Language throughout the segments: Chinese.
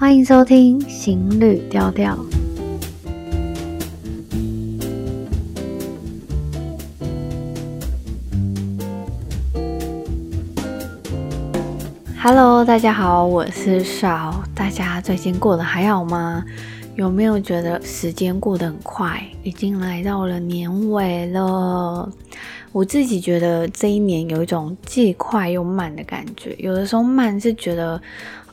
欢迎收听行旅调调。Hello，大家好，我是邵。大家最近过得还好吗？有没有觉得时间过得很快？已经来到了年尾了。我自己觉得这一年有一种既快又慢的感觉。有的时候慢是觉得。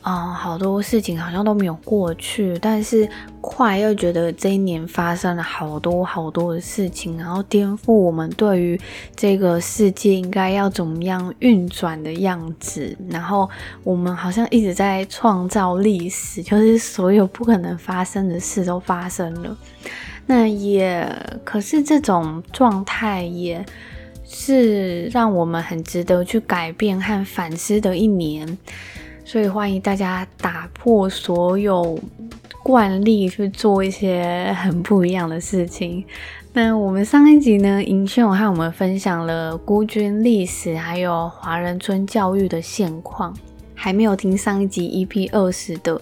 啊、好多事情好像都没有过去，但是快又觉得这一年发生了好多好多的事情，然后颠覆我们对于这个世界应该要怎么样运转的样子。然后我们好像一直在创造历史，就是所有不可能发生的事都发生了。那也可是这种状态也是让我们很值得去改变和反思的一年。所以欢迎大家打破所有惯例，去做一些很不一样的事情。那我们上一集呢，银秀和我们分享了孤军历史，还有华人村教育的现况。还没有听上一集 EP 二十的，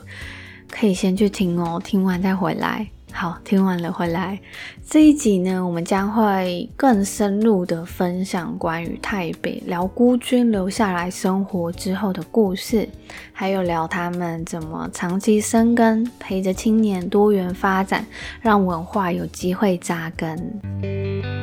可以先去听哦，听完再回来。好，听完了回来。这一集呢，我们将会更深入的分享关于泰北，聊孤军留下来生活之后的故事，还有聊他们怎么长期生根，陪着青年多元发展，让文化有机会扎根。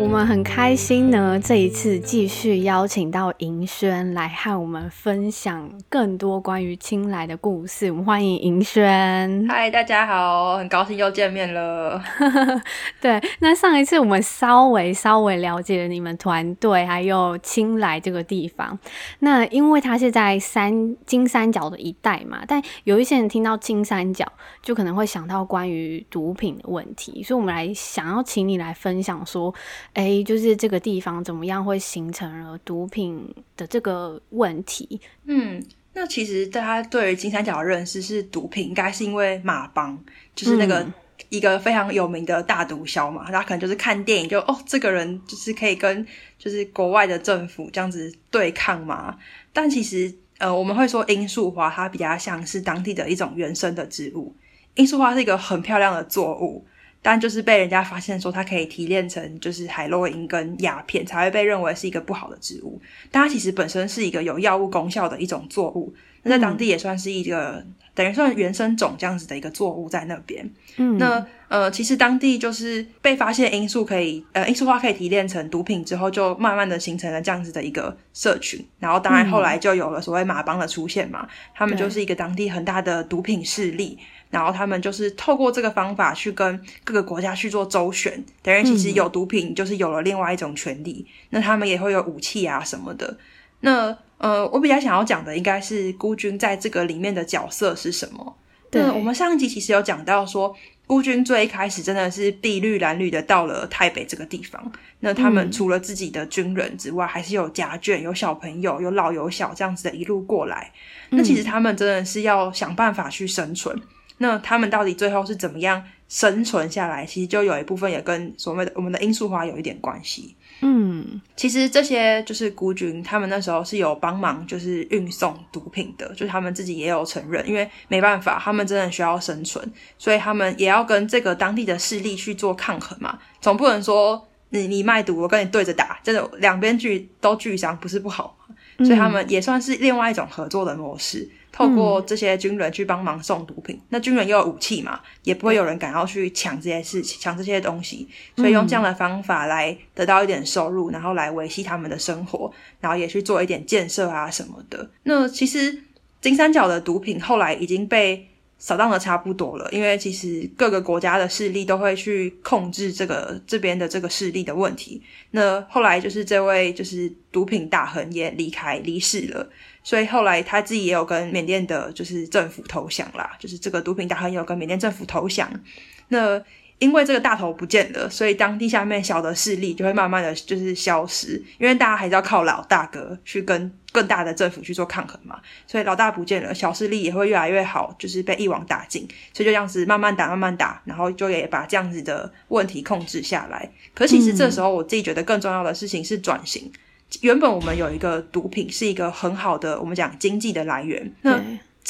我们很开心呢，这一次继续邀请到银轩来和我们分享更多关于青来的故事。我们欢迎银轩。嗨，大家好，很高兴又见面了。对，那上一次我们稍微稍微了解了你们团队还有青来这个地方。那因为它是在三金三角的一带嘛，但有一些人听到金三角就可能会想到关于毒品的问题，所以我们来想要请你来分享说。哎，就是这个地方怎么样会形成了毒品的这个问题？嗯，那其实大家对于金三角的认识是毒品，应该是因为马帮，就是那个一个非常有名的大毒枭嘛。大家可能就是看电影就哦，这个人就是可以跟就是国外的政府这样子对抗嘛。但其实呃，我们会说罂粟花它比较像是当地的一种原生的植物。罂粟花是一个很漂亮的作物。但就是被人家发现说它可以提炼成就是海洛因跟鸦片，才会被认为是一个不好的植物。但它其实本身是一个有药物功效的一种作物，那在当地也算是一个、等于算原生种这样子的一个作物在那边。嗯，那呃，其实当地就是被发现罂粟可以呃罂粟花可以提炼成毒品之后，就慢慢的形成了这样子的一个社群。然后当然后来就有了所谓马帮的出现嘛，他们就是一个当地很大的毒品势力。然后他们就是透过这个方法去跟各个国家去做周旋，等于其实有毒品就是有了另外一种权利。嗯、那他们也会有武器啊什么的。那呃，我比较想要讲的应该是孤军在这个里面的角色是什么？对，我们上一集其实有讲到说，孤军最一开始真的是碧绿蓝绿的到了泰北这个地方。那他们除了自己的军人之外，嗯、还是有家眷、有小朋友、有老有小这样子的一路过来。那其实他们真的是要想办法去生存。那他们到底最后是怎么样生存下来？其实就有一部分也跟所谓的我们的罂粟花有一点关系。嗯，其实这些就是孤军，他们那时候是有帮忙，就是运送毒品的，就是他们自己也有承认，因为没办法，他们真的需要生存，所以他们也要跟这个当地的势力去做抗衡嘛。总不能说你你卖毒，我跟你对着打，真的两边俱都俱伤，不是不好。所以他们也算是另外一种合作的模式。透过这些军人去帮忙送毒品，那军人又有武器嘛，也不会有人敢要去抢这些事情，抢这些东西，所以用这样的方法来得到一点收入，然后来维系他们的生活，然后也去做一点建设啊什么的。那其实金三角的毒品后来已经被扫荡的差不多了，因为其实各个国家的势力都会去控制这个这边的这个势力的问题。那后来就是这位就是毒品大亨也离开离世了。所以后来他自己也有跟缅甸的，就是政府投降啦，就是这个毒品大亨也有跟缅甸政府投降。那因为这个大头不见了，所以当地下面小的势力就会慢慢的就是消失，因为大家还是要靠老大哥去跟更大的政府去做抗衡嘛。所以老大不见了，小势力也会越来越好，就是被一网打尽。所以就这样子慢慢打，慢慢打，然后就也把这样子的问题控制下来。可其实这时候我自己觉得更重要的事情是转型。原本我们有一个毒品是一个很好的我们讲经济的来源，那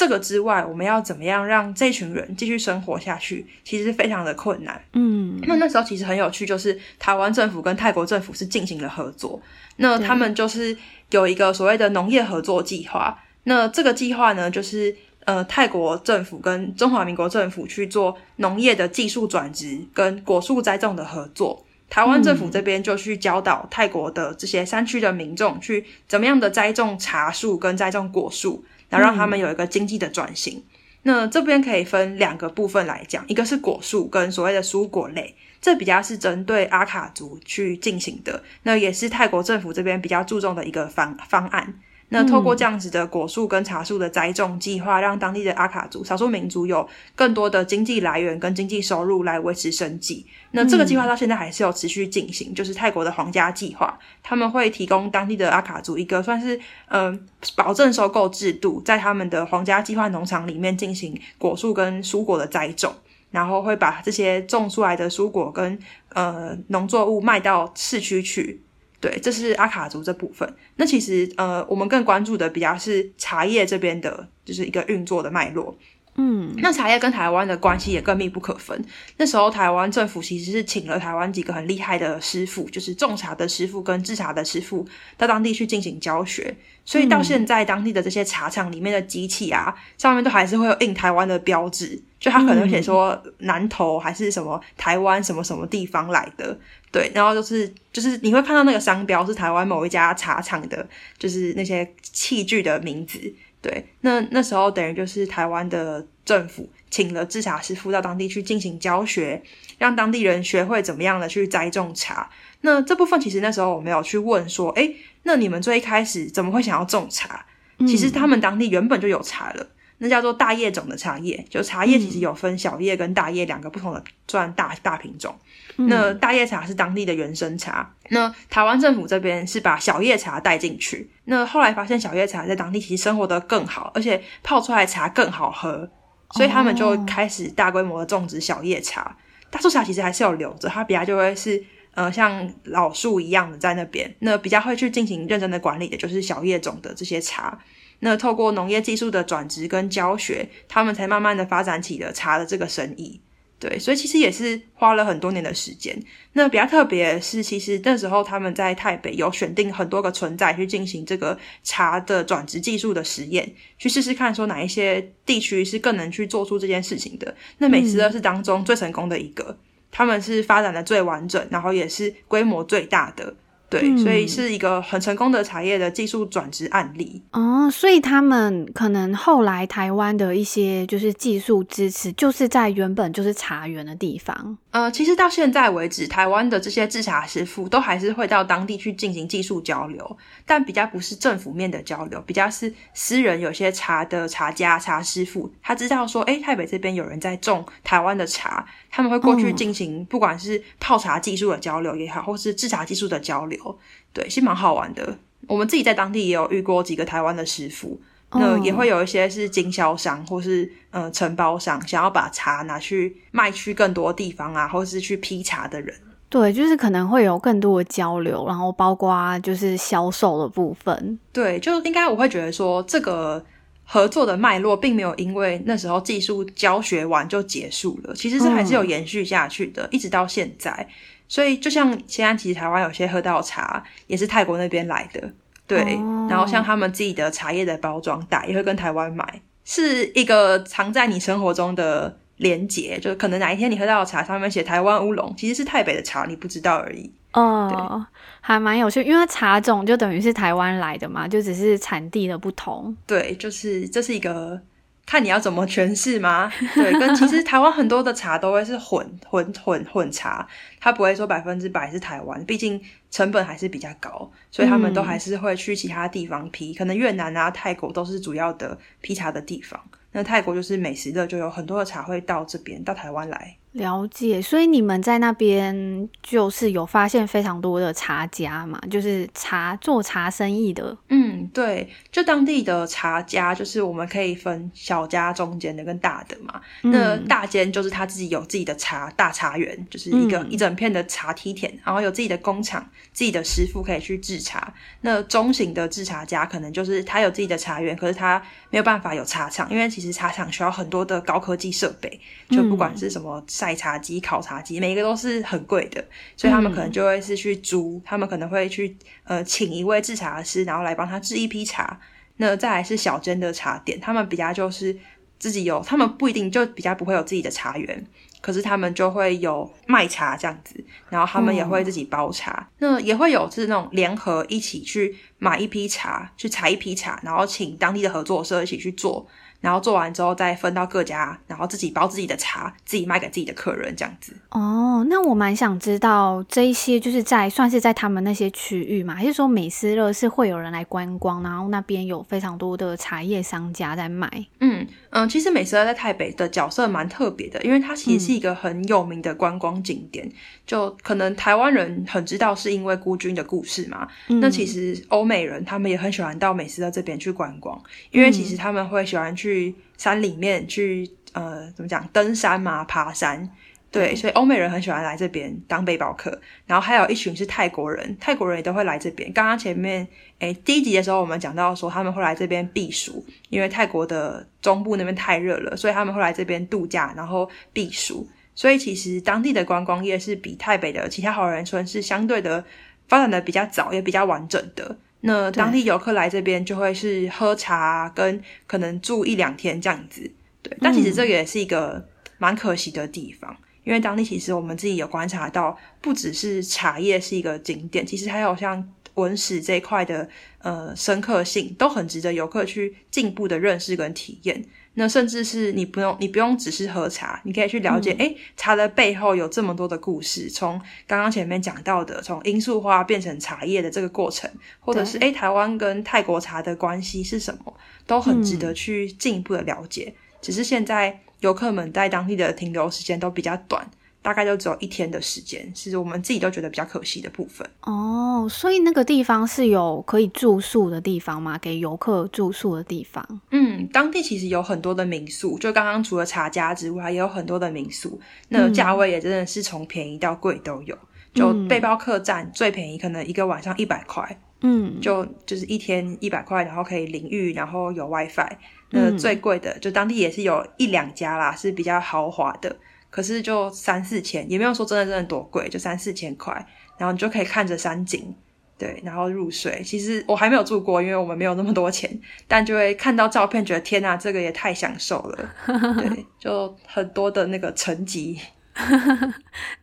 这个之外，我们要怎么样让这群人继续生活下去，其实非常的困难。嗯，那那时候其实很有趣，就是台湾政府跟泰国政府是进行了合作，那他们就是有一个所谓的农业合作计划。那这个计划呢，就是呃泰国政府跟中华民国政府去做农业的技术转植跟果树栽种的合作。台湾政府这边就去教导泰国的这些山区的民众，去怎么样的栽种茶树跟栽种果树，然后让他们有一个经济的转型。嗯、那这边可以分两个部分来讲，一个是果树跟所谓的蔬果类，这比较是针对阿卡族去进行的，那也是泰国政府这边比较注重的一个方方案。那透过这样子的果树跟茶树的栽种计划，让当地的阿卡族少数民族有更多的经济来源跟经济收入来维持生计。那这个计划到现在还是有持续进行，就是泰国的皇家计划，他们会提供当地的阿卡族一个算是嗯、呃、保证收购制度，在他们的皇家计划农场里面进行果树跟蔬果的栽种，然后会把这些种出来的蔬果跟呃农作物卖到市区去。对，这是阿卡族这部分。那其实，呃，我们更关注的比较是茶叶这边的，就是一个运作的脉络。嗯，那茶叶跟台湾的关系也更密不可分。那时候台湾政府其实是请了台湾几个很厉害的师傅，就是种茶的师傅跟制茶的师傅，到当地去进行教学。所以到现在，当地的这些茶厂里面的机器啊，上面都还是会有印台湾的标志，就他可能写说南投还是什么台湾什么什么地方来的。对，然后就是就是你会看到那个商标是台湾某一家茶厂的，就是那些器具的名字。对，那那时候等于就是台湾的政府请了制茶师傅到当地去进行教学，让当地人学会怎么样的去栽种茶。那这部分其实那时候我没有去问说，诶，那你们最一开始怎么会想要种茶？其实他们当地原本就有茶了。那叫做大叶种的茶叶，就茶叶其实有分小叶跟大叶两个不同的算大大品种。嗯、那大叶茶是当地的原生茶，那台湾政府这边是把小叶茶带进去。那后来发现小叶茶在当地其实生活得更好，而且泡出来茶更好喝，所以他们就开始大规模的种植小叶茶。哦、大树茶其实还是有留着，它比较就会是呃像老树一样的在那边。那比较会去进行认真的管理的就是小叶种的这些茶。那透过农业技术的转植跟教学，他们才慢慢的发展起了茶的这个生意。对，所以其实也是花了很多年的时间。那比较特别的是，其实那时候他们在台北有选定很多个存在去进行这个茶的转植技术的实验，去试试看说哪一些地区是更能去做出这件事情的。那美食乐是当中最成功的一个，嗯、他们是发展的最完整，然后也是规模最大的。对，嗯、所以是一个很成功的茶叶的技术转职案例哦。所以他们可能后来台湾的一些就是技术支持，就是在原本就是茶园的地方。呃，其实到现在为止，台湾的这些制茶师傅都还是会到当地去进行技术交流，但比较不是政府面的交流，比较是私人有些茶的茶家、茶师傅，他知道说，诶，台北这边有人在种台湾的茶，他们会过去进行不管是泡茶技术的交流也好，或是制茶技术的交流。对，是蛮好玩的。我们自己在当地也有遇过几个台湾的师傅，那也会有一些是经销商或是呃承包商，想要把茶拿去卖去更多地方啊，或是去批茶的人。对，就是可能会有更多的交流，然后包括就是销售的部分。对，就应该我会觉得说，这个合作的脉络并没有因为那时候技术教学完就结束了，其实是还是有延续下去的，嗯、一直到现在。所以，就像现在，其实台湾有些喝到茶也是泰国那边来的，对。Oh. 然后，像他们自己的茶叶的包装袋也会跟台湾买，是一个藏在你生活中的连结。就是可能哪一天你喝到的茶上面写台湾乌龙，其实是台北的茶，你不知道而已。哦，oh, 还蛮有趣，因为茶种就等于是台湾来的嘛，就只是产地的不同。对，就是这是一个。看你要怎么诠释吗？对，跟其实台湾很多的茶都会是混混混混茶，它不会说百分之百是台湾，毕竟成本还是比较高，所以他们都还是会去其他地方批，可能越南啊、泰国都是主要的批茶的地方。那泰国就是美食的，就有很多的茶会到这边到台湾来。了解，所以你们在那边就是有发现非常多的茶家嘛，就是茶做茶生意的。嗯，嗯，对，就当地的茶家，就是我们可以分小家、中间的跟大的嘛。嗯、那大间就是他自己有自己的茶大茶园，就是一个、嗯、一整片的茶梯田，然后有自己的工厂、自己的师傅可以去制茶。那中型的制茶家可能就是他有自己的茶园，可是他没有办法有茶厂，因为其实茶厂需要很多的高科技设备，就不管是什么晒茶机、烤茶机，每一个都是很贵的，所以他们可能就会是去租，他们可能会去呃请一位制茶师，然后来。来帮他制一批茶，那再来是小间的茶店，他们比较就是自己有，他们不一定就比较不会有自己的茶园，可是他们就会有卖茶这样子，然后他们也会自己包茶，嗯、那也会有是那种联合一起去买一批茶，去采一批茶，然后请当地的合作社一起去做。然后做完之后再分到各家，然后自己包自己的茶，自己卖给自己的客人，这样子。哦，那我蛮想知道这一些就是在算是在他们那些区域嘛，还是说美斯乐是会有人来观光，然后那边有非常多的茶叶商家在卖？嗯嗯，其实美斯乐在台北的角色蛮特别的，因为它其实是一个很有名的观光景点，嗯、就可能台湾人很知道是因为孤军的故事嘛。嗯、那其实欧美人他们也很喜欢到美斯乐这边去观光，因为其实他们会喜欢去。去山里面去，呃，怎么讲？登山嘛，爬山。对，所以欧美人很喜欢来这边当背包客。然后还有一群是泰国人，泰国人也都会来这边。刚刚前面，诶，第一集的时候我们讲到说他们会来这边避暑，因为泰国的中部那边太热了，所以他们会来这边度假，然后避暑。所以其实当地的观光业是比台北的其他好人村是相对的发展的比较早，也比较完整的。那当地游客来这边就会是喝茶，跟可能住一两天这样子，对。但其实这个也是一个蛮可惜的地方，嗯、因为当地其实我们自己有观察到，不只是茶叶是一个景点，其实还有像文史这一块的呃深刻性，都很值得游客去进一步的认识跟体验。那甚至是你不用，你不用只是喝茶，你可以去了解，哎、茶的背后有这么多的故事。从刚刚前面讲到的，从罂粟花变成茶叶的这个过程，或者是诶、欸、台湾跟泰国茶的关系是什么，都很值得去进一步的了解。嗯、只是现在游客们在当地的停留时间都比较短。大概就只有一天的时间，其实我们自己都觉得比较可惜的部分。哦，所以那个地方是有可以住宿的地方吗？给游客住宿的地方？嗯，当地其实有很多的民宿，就刚刚除了茶家之外，也有很多的民宿。那价位也真的是从便宜到贵都有。就背包客栈最便宜，可能一个晚上一百块。嗯，就就是一天一百块，然后可以淋浴，然后有 WiFi。那最贵的，就当地也是有一两家啦，是比较豪华的。可是就三四千，也没有说真的真的多贵，就三四千块，然后你就可以看着山景，对，然后入睡。其实我还没有住过，因为我们没有那么多钱，但就会看到照片，觉得天哪，这个也太享受了，对，就很多的那个层级。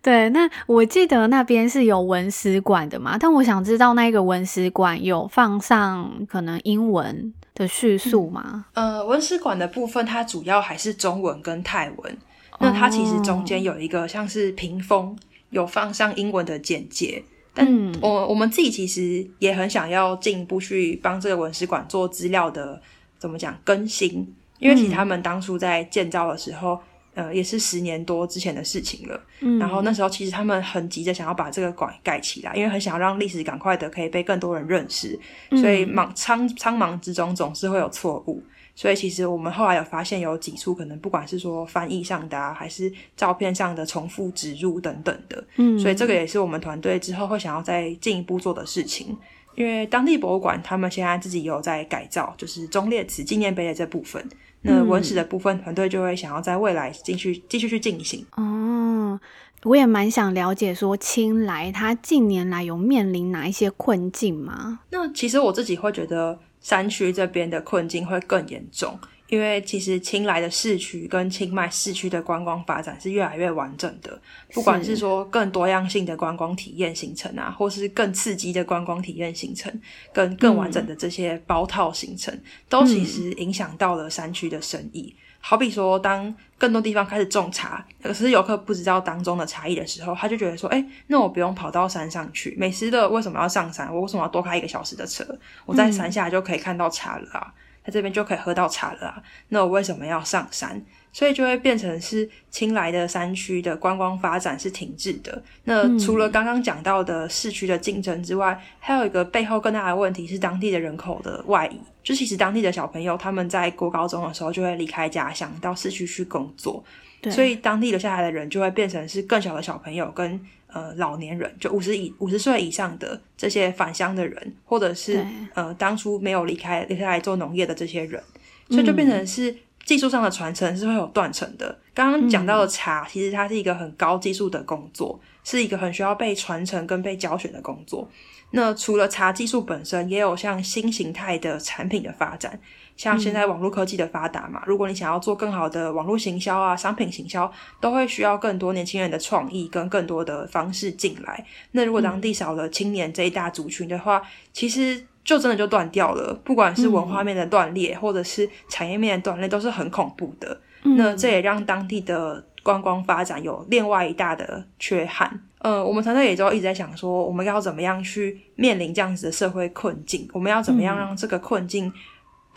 对，那我记得那边是有文史馆的嘛，但我想知道那个文史馆有放上可能英文的叙述吗？嗯、呃，文史馆的部分，它主要还是中文跟泰文。那它其实中间有一个像是屏风，有放上英文的简介。但我我们自己其实也很想要进一步去帮这个文史馆做资料的，怎么讲更新？因为其实他们当初在建造的时候，呃，也是十年多之前的事情了。嗯然后那时候其实他们很急着想要把这个馆盖起来，因为很想要让历史赶快的可以被更多人认识，所以忙苍苍忙之中总是会有错误。所以其实我们后来有发现有几处可能不管是说翻译上的啊，还是照片上的重复植入等等的，嗯，所以这个也是我们团队之后会想要再进一步做的事情。因为当地博物馆他们现在自己有在改造，就是忠烈祠纪念碑的这部分，那文史的部分团队就会想要在未来继续继续去进行。哦，我也蛮想了解说青莱它近年来有面临哪一些困境吗？那其实我自己会觉得。山区这边的困境会更严重，因为其实清莱的市区跟清迈市区的观光发展是越来越完整的，不管是说更多样性的观光体验行程啊，或是更刺激的观光体验行程，跟更完整的这些包套行程，嗯、都其实影响到了山区的生意。嗯好比说，当更多地方开始种茶，可是游客不知道当中的差异的时候，他就觉得说：“哎，那我不用跑到山上去，美食的为什么要上山？我为什么要多开一个小时的车？我在山下就可以看到茶了啊！”在这边就可以喝到茶了啊，那我为什么要上山？所以就会变成是清莱的山区的观光发展是停滞的。那除了刚刚讲到的市区的竞争之外，还有一个背后更大的问题是当地的人口的外移。就其实当地的小朋友他们在国高中的时候就会离开家乡到市区去工作，所以当地留下来的人就会变成是更小的小朋友跟呃老年人，就五十以五十岁以上的这些返乡的人，或者是对呃当初没有离开留下来做农业的这些人，所以就变成是。嗯技术上的传承是会有断层的。刚刚讲到的茶，嗯、其实它是一个很高技术的工作，是一个很需要被传承跟被教学的工作。那除了茶技术本身，也有像新形态的产品的发展，像现在网络科技的发达嘛，嗯、如果你想要做更好的网络行销啊、商品行销，都会需要更多年轻人的创意跟更多的方式进来。那如果当地少了青年这一大族群的话，其实。就真的就断掉了，不管是文化面的断裂，嗯、或者是产业面的断裂，都是很恐怖的。嗯、那这也让当地的观光发展有另外一大的缺憾。呃，我们团队也就一直在想说，我们要怎么样去面临这样子的社会困境？我们要怎么样让这个困境？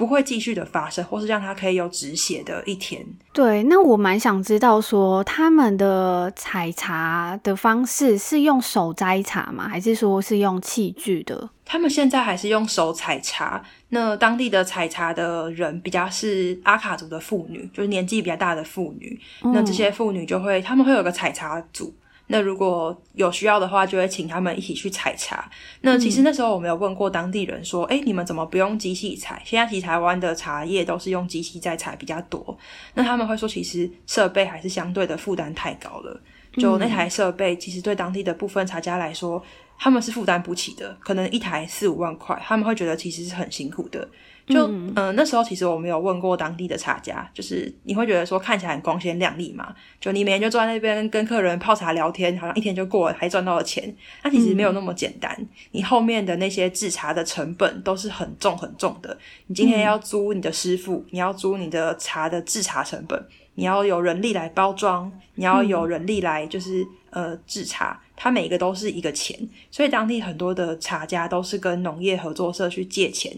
不会继续的发生，或是让它可以有止血的一天。对，那我蛮想知道说，他们的采茶的方式是用手摘茶吗？还是说是用器具的？他们现在还是用手采茶。那当地的采茶的人比较是阿卡族的妇女，就是年纪比较大的妇女。嗯、那这些妇女就会，他们会有个采茶组。那如果有需要的话，就会请他们一起去采茶。那其实那时候我们有问过当地人说：“诶、你们怎么不用机器采？现在其实台湾的茶叶都是用机器在采比较多。”那他们会说，其实设备还是相对的负担太高了。就那台设备，其实对当地的部分茶家来说，他们是负担不起的，可能一台四五万块，他们会觉得其实是很辛苦的。就嗯、呃，那时候其实我们有问过当地的茶家，就是你会觉得说看起来很光鲜亮丽嘛？就你每天就坐在那边跟客人泡茶聊天，好像一天就过了，还赚到了钱。那其实没有那么简单，嗯、你后面的那些制茶的成本都是很重很重的。你今天要租你的师傅，嗯、你要租你的茶的制茶成本，你要有人力来包装，你要有人力来就是、嗯、呃制茶，它每一个都是一个钱。所以当地很多的茶家都是跟农业合作社去借钱。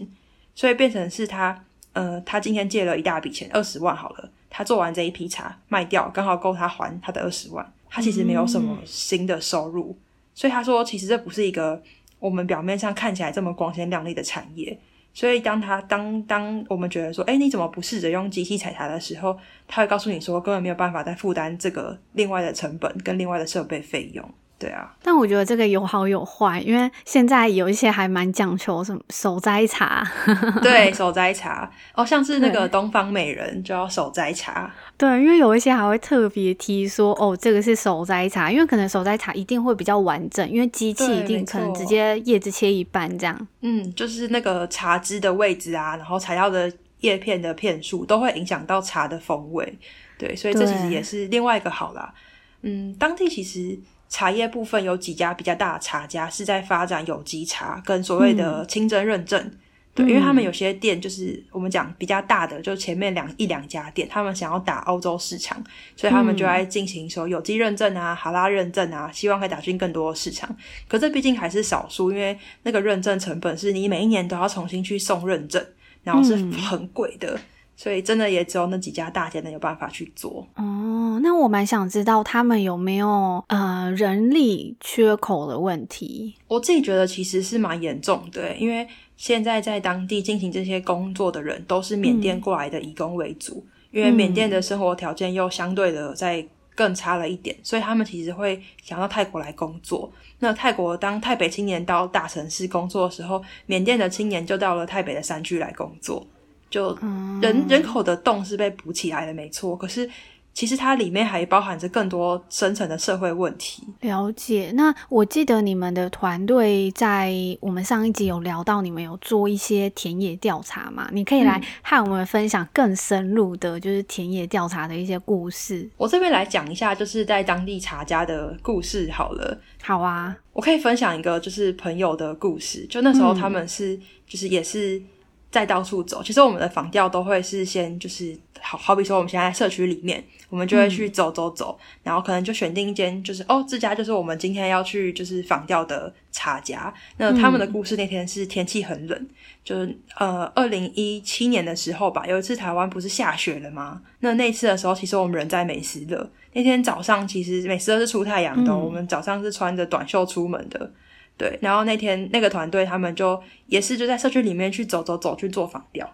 所以变成是他，呃，他今天借了一大笔钱，二十万好了。他做完这一批茶卖掉，刚好够他还他的二十万。他其实没有什么新的收入，所以他说，其实这不是一个我们表面上看起来这么光鲜亮丽的产业。所以当他当当我们觉得说，哎，你怎么不试着用机器采茶的时候，他会告诉你说，根本没有办法再负担这个另外的成本跟另外的设备费用。对啊，但我觉得这个有好有坏，因为现在有一些还蛮讲求什么手摘茶，对，手摘茶。哦，像是那个东方美人就要手摘茶，对，因为有一些还会特别提说哦，这个是手摘茶，因为可能手摘茶一定会比较完整，因为机器一定可能直接叶子切一半这样，嗯，就是那个茶枝的位置啊，然后材料的叶片的片数都会影响到茶的风味，对，所以这其实也是另外一个好啦，嗯，当地其实。茶叶部分有几家比较大的茶家是在发展有机茶跟所谓的清真认证，嗯、对，因为他们有些店就是我们讲比较大的，就前面两一两家店，他们想要打欧洲市场，所以他们就在进行说有机认证啊、哈拉认证啊，希望可以打进更多的市场。可这毕竟还是少数，因为那个认证成本是你每一年都要重新去送认证，然后是很贵的。嗯所以真的也只有那几家大店能有办法去做哦。那我蛮想知道他们有没有呃人力缺口的问题。我自己觉得其实是蛮严重的，因为现在在当地进行这些工作的人都是缅甸过来的移工为主，嗯、因为缅甸的生活条件又相对的在更差了一点，所以他们其实会想到泰国来工作。那泰国当泰北青年到大城市工作的时候，缅甸的青年就到了泰北的山区来工作。就人人口的洞是被补起来的，没错。可是其实它里面还包含着更多深层的社会问题。了解。那我记得你们的团队在我们上一集有聊到，你们有做一些田野调查嘛？你可以来和我们分享更深入的，就是田野调查的一些故事。我这边来讲一下，就是在当地茶家的故事好了。好啊，我可以分享一个，就是朋友的故事。就那时候他们是，嗯、就是也是。再到处走。其实我们的访调都会是先就是好好比说我们现在，在社区里面，我们就会去走走走，嗯、然后可能就选定一间就是哦，这家就是我们今天要去就是访调的茶家。那他们的故事那天是天气很冷，嗯、就是呃二零一七年的时候吧，有一次台湾不是下雪了吗？那那次的时候，其实我们人在美食乐。那天早上其实美食乐是出太阳的，嗯、我们早上是穿着短袖出门的。对，然后那天那个团队他们就也是就在社区里面去走走走去做访调，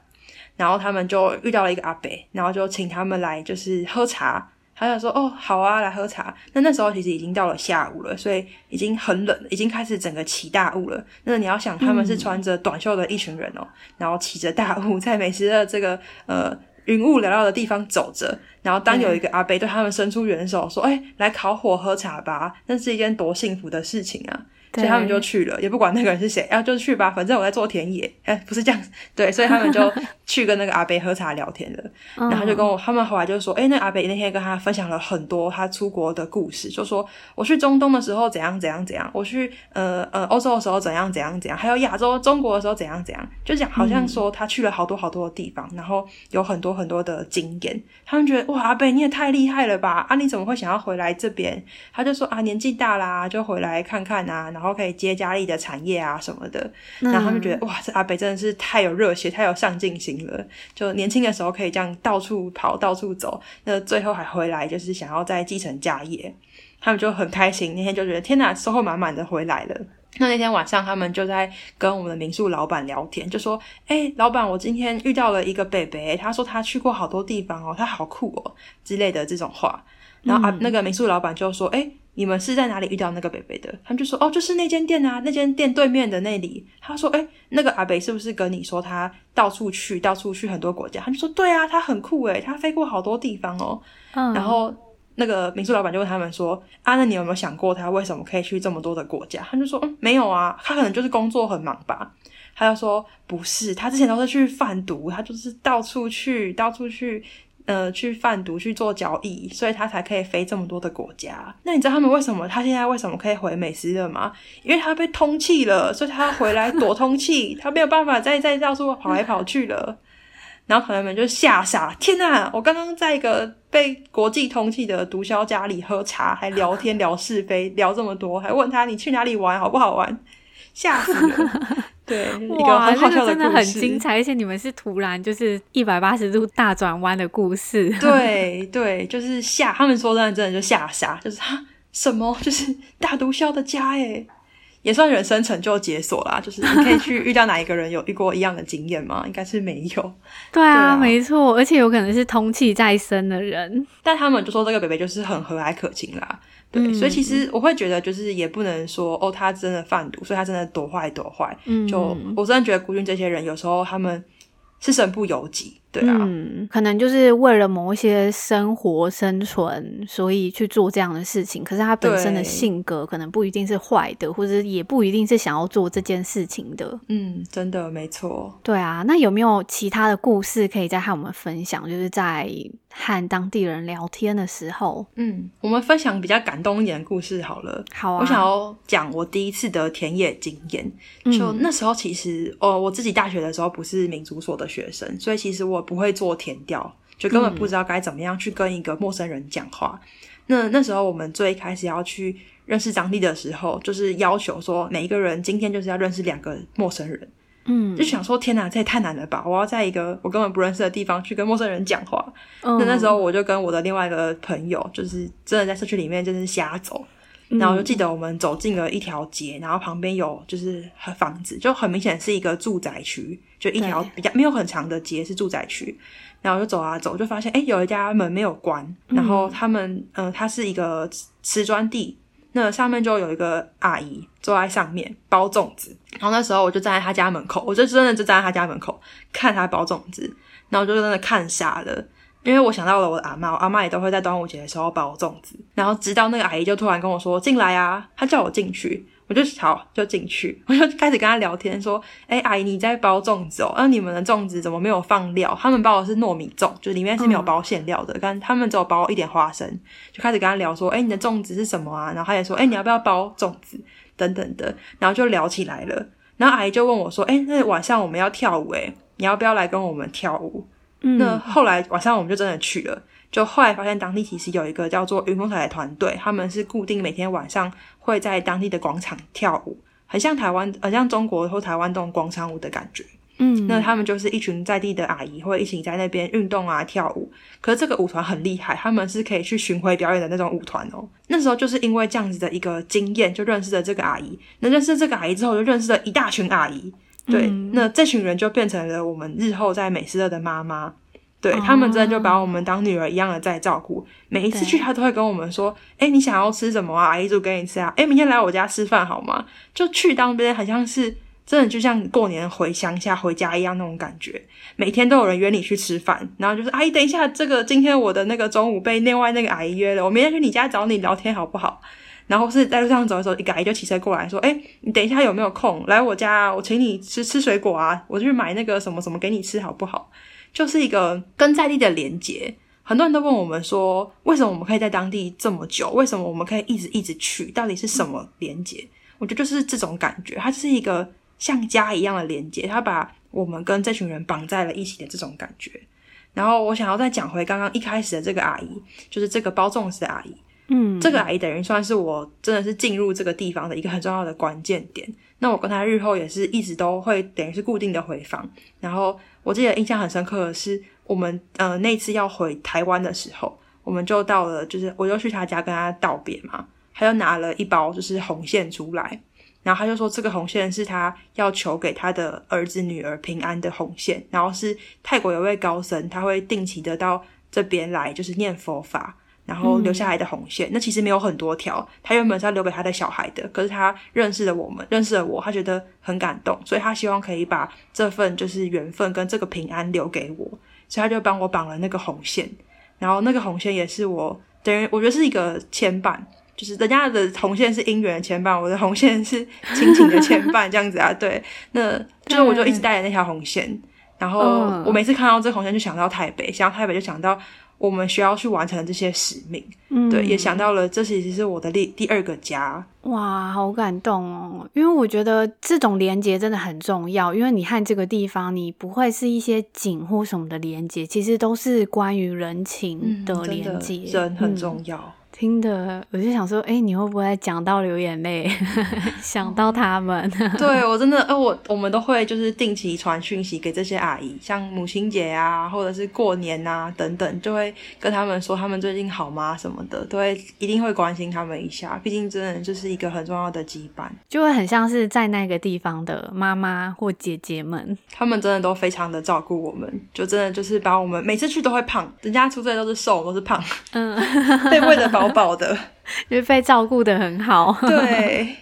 然后他们就遇到了一个阿伯，然后就请他们来就是喝茶，他就说哦好啊，来喝茶。那那时候其实已经到了下午了，所以已经很冷，已经开始整个起大雾了。那你要想他们是穿着短袖的一群人哦，嗯、然后起着大雾在美食的这个呃云雾缭绕的地方走着，然后当有一个阿伯对他们伸出援手说哎、欸、来烤火喝茶吧，那是一件多幸福的事情啊！所以他们就去了，也不管那个人是谁，然啊，就去吧，反正我在做田野，哎，不是这样子，对，所以他们就 去跟那个阿北喝茶聊天了，然后就跟我，他们后来就说，哎，那阿北那天跟他分享了很多他出国的故事，就说我去中东的时候怎样怎样怎样，我去呃呃欧洲的时候怎样怎样怎样，还有亚洲中国的时候怎样怎样，就讲好像说他去了好多好多的地方，然后有很多很多的经验，他们觉得哇，阿伯你也太厉害了吧，啊，你怎么会想要回来这边？他就说啊，年纪大啦，就回来看看啊。然后可以接家里的产业啊什么的，然后他们觉得哇，这阿北真的是太有热血、太有上进心了。就年轻的时候可以这样到处跑、到处走，那最后还回来，就是想要再继承家业。他们就很开心，那天就觉得天哪，收获满满的回来了。那那天晚上，他们就在跟我们的民宿老板聊天，就说：“哎，老板，我今天遇到了一个北北，他说他去过好多地方哦，他好酷哦之类的这种话。”然后啊，那个民宿老板就说：“哎。”你们是在哪里遇到那个北北的？他们就说哦，就是那间店啊，那间店对面的那里。他说，诶，那个阿北是不是跟你说他到处去，到处去很多国家？他们就说对啊，他很酷诶，他飞过好多地方哦。嗯。然后那个民宿老板就问他们说啊，那你有没有想过他为什么可以去这么多的国家？他就说嗯，没有啊，他可能就是工作很忙吧。他就说不是，他之前都是去贩毒，他就是到处去，到处去。呃，去贩毒去做交易，所以他才可以飞这么多的国家。那你知道他们为什么？他现在为什么可以回美斯乐吗？因为他被通缉了，所以他回来躲通缉，他没有办法再再到处跑来跑去了。然后朋友们就吓傻，天哪！我刚刚在一个被国际通缉的毒枭家里喝茶，还聊天聊是非，聊这么多，还问他你去哪里玩，好不好玩？吓死了！对，哇，这个真的很精彩，而且你们是突然就是一百八十度大转弯的故事。对对，就是吓他们说真的，真的就吓傻，就是哈什么，就是大毒枭的家哎，也算人生成就解锁啦。就是你可以去遇到哪一个人有遇过一样的经验吗？应该是没有。对啊，对啊没错，而且有可能是通气在身的人，但他们就说这个北北就是很和蔼可亲啦。对，嗯、所以其实我会觉得，就是也不能说哦，他真的贩毒，所以他真的多坏多坏。嗯，就我真的觉得孤军这些人有时候他们是身不由己。对啊，嗯，可能就是为了某一些生活生存，所以去做这样的事情。可是他本身的性格可能不一定是坏的，或者也不一定是想要做这件事情的。嗯，真的没错。对啊，那有没有其他的故事可以再和我们分享？就是在和当地人聊天的时候，嗯，我们分享比较感动一点的故事好了。好啊，我想要讲我第一次的田野经验。就那时候，其实哦，我自己大学的时候不是民族所的学生，所以其实我。不会做填调，就根本不知道该怎么样去跟一个陌生人讲话。嗯、那那时候我们最开始要去认识当地的时候，就是要求说每一个人今天就是要认识两个陌生人。嗯，就想说天哪，这也太难了吧！我要在一个我根本不认识的地方去跟陌生人讲话。嗯、那那时候我就跟我的另外一个朋友，就是真的在社区里面就是瞎走。然后我就记得我们走进了一条街，然后旁边有就是房子，就很明显是一个住宅区，就一条比较没有很长的街是住宅区。然后就走啊走，就发现诶有一家门没有关，然后他们嗯、呃，它是一个瓷砖地，那上面就有一个阿姨坐在上面包粽子。然后那时候我就站在他家门口，我就真的就站在他家门口看他包粽子，然后就真的看傻了。因为我想到了我的阿嬷，我阿嬷也都会在端午节的时候包粽子，然后直到那个阿姨就突然跟我说进来啊，她叫我进去，我就好就进去，我就开始跟她聊天说，哎阿姨你在包粽子哦，那、你们的粽子怎么没有放料？他们包的是糯米粽，就里面是没有包馅料的，但、他们只有包一点花生，就开始跟她聊说，哎你的粽子是什么啊？然后她也说，哎你要不要包粽子？等等的，然后就聊起来了，然后阿姨就问我说，哎那晚上我们要跳舞哎你要不要来跟我们跳舞？嗯，那后来晚上我们就真的去了。就后来发现当地其实有一个叫做云峰台的团队，他们是固定每天晚上会在当地的广场跳舞，很像台湾，很像中国或台湾这种广场舞的感觉。嗯，那他们就是一群在地的阿姨，会一起在那边运动啊、跳舞。可是这个舞团很厉害，他们是可以去巡回表演的那种舞团哦。那时候就是因为这样子的一个经验，就认识了这个阿姨。那认识这个阿姨之后，就认识了一大群阿姨。对，嗯、那这群人就变成了我们日后在美斯乐的妈妈。对，他们真的就把我们当女儿一样的在照顾。每一次去，他都会跟我们说：“哎，你想要吃什么啊？阿姨就给你吃啊。哎，明天来我家吃饭好吗？”就去当边，好像是。真的就像过年回乡下回家一样那种感觉，每天都有人约你去吃饭，然后就是阿姨，等一下，这个今天我的那个中午被另外那个阿姨约了，我明天去你家找你聊天好不好？然后是在路上走的时候，一个阿姨就骑车过来说：“诶，你等一下有没有空来我家？我请你吃吃水果啊，我去买那个什么什么给你吃好不好？”就是一个跟在地的连接。很多人都问我们说，为什么我们可以在当地这么久？为什么我们可以一直一直去？到底是什么连接？我觉得就是这种感觉，它就是一个。像家一样的连接，它把我们跟这群人绑在了一起的这种感觉。然后我想要再讲回刚刚一开始的这个阿姨，就是这个包粽子的阿姨。嗯，这个阿姨等于算是我真的是进入这个地方的一个很重要的关键点。那我跟她日后也是一直都会等于是固定的回访。然后我记得印象很深刻的是，我们呃那次要回台湾的时候，我们就到了，就是我就去她家跟她道别嘛，她就拿了一包就是红线出来。然后他就说，这个红线是他要求给他的儿子女儿平安的红线。然后是泰国有位高僧，他会定期的到这边来，就是念佛法，然后留下来的红线。嗯、那其实没有很多条，他原本是要留给他的小孩的。可是他认识了我们，认识了我，他觉得很感动，所以他希望可以把这份就是缘分跟这个平安留给我，所以他就帮我绑了那个红线。然后那个红线也是我等于我觉得是一个牵绊。就是人家的红线是姻缘的牵绊，我的红线是亲情的牵绊，这样子啊，对，那就是我就一直带着那条红线，然后我每次看到这红线就想到台北，想到台北就想到我们需要去完成这些使命，嗯，对，也想到了这其实是我的第第二个家，哇，好感动哦，因为我觉得这种连接真的很重要，因为你和这个地方，你不会是一些景或什么的连接，其实都是关于人情的连接，嗯，人很重要。嗯听的，我就想说，哎、欸，你会不会讲到流眼泪？想到他们，对我真的，呃，我我们都会就是定期传讯息给这些阿姨，像母亲节啊，或者是过年啊等等，就会跟他们说他们最近好吗什么的，都会一定会关心他们一下。毕竟真的就是一个很重要的羁绊，就会很像是在那个地方的妈妈或姐姐们，他们真的都非常的照顾我们，就真的就是把我们每次去都会胖，人家出队都是瘦，都是胖，嗯，被喂得饱。饱的，因为被照顾的很好。对。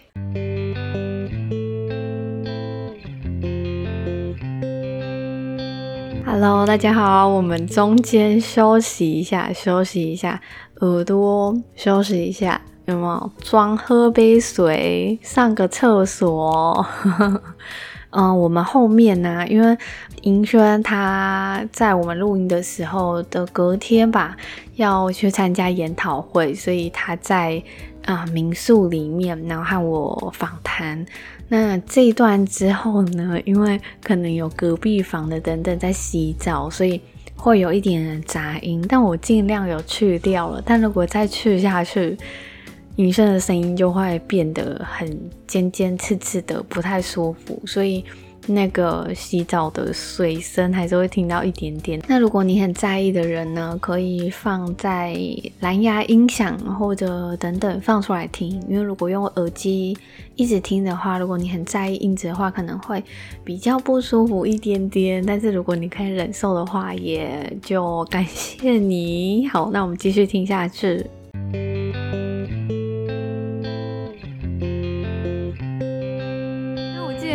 Hello，大家好，我们中间休息一下，休息一下，耳朵休息一下，有没有？装喝杯水，上个厕所。嗯、呃，我们后面呢、啊，因为银轩他在我们录音的时候的隔天吧，要去参加研讨会，所以他在啊、民宿里面，然后和我访谈。那这一段之后呢，因为可能有隔壁房的等等在洗澡，所以会有一点杂音，但我尽量有去掉了。但如果再去下去，女生的声音就会变得很尖尖刺刺的，不太舒服，所以那个洗澡的水声还是会听到一点点。那如果你很在意的人呢，可以放在蓝牙音响或者等等放出来听，因为如果用耳机一直听的话，如果你很在意音质的话，可能会比较不舒服一点点。但是如果你可以忍受的话，也就感谢你。好，那我们继续听下去。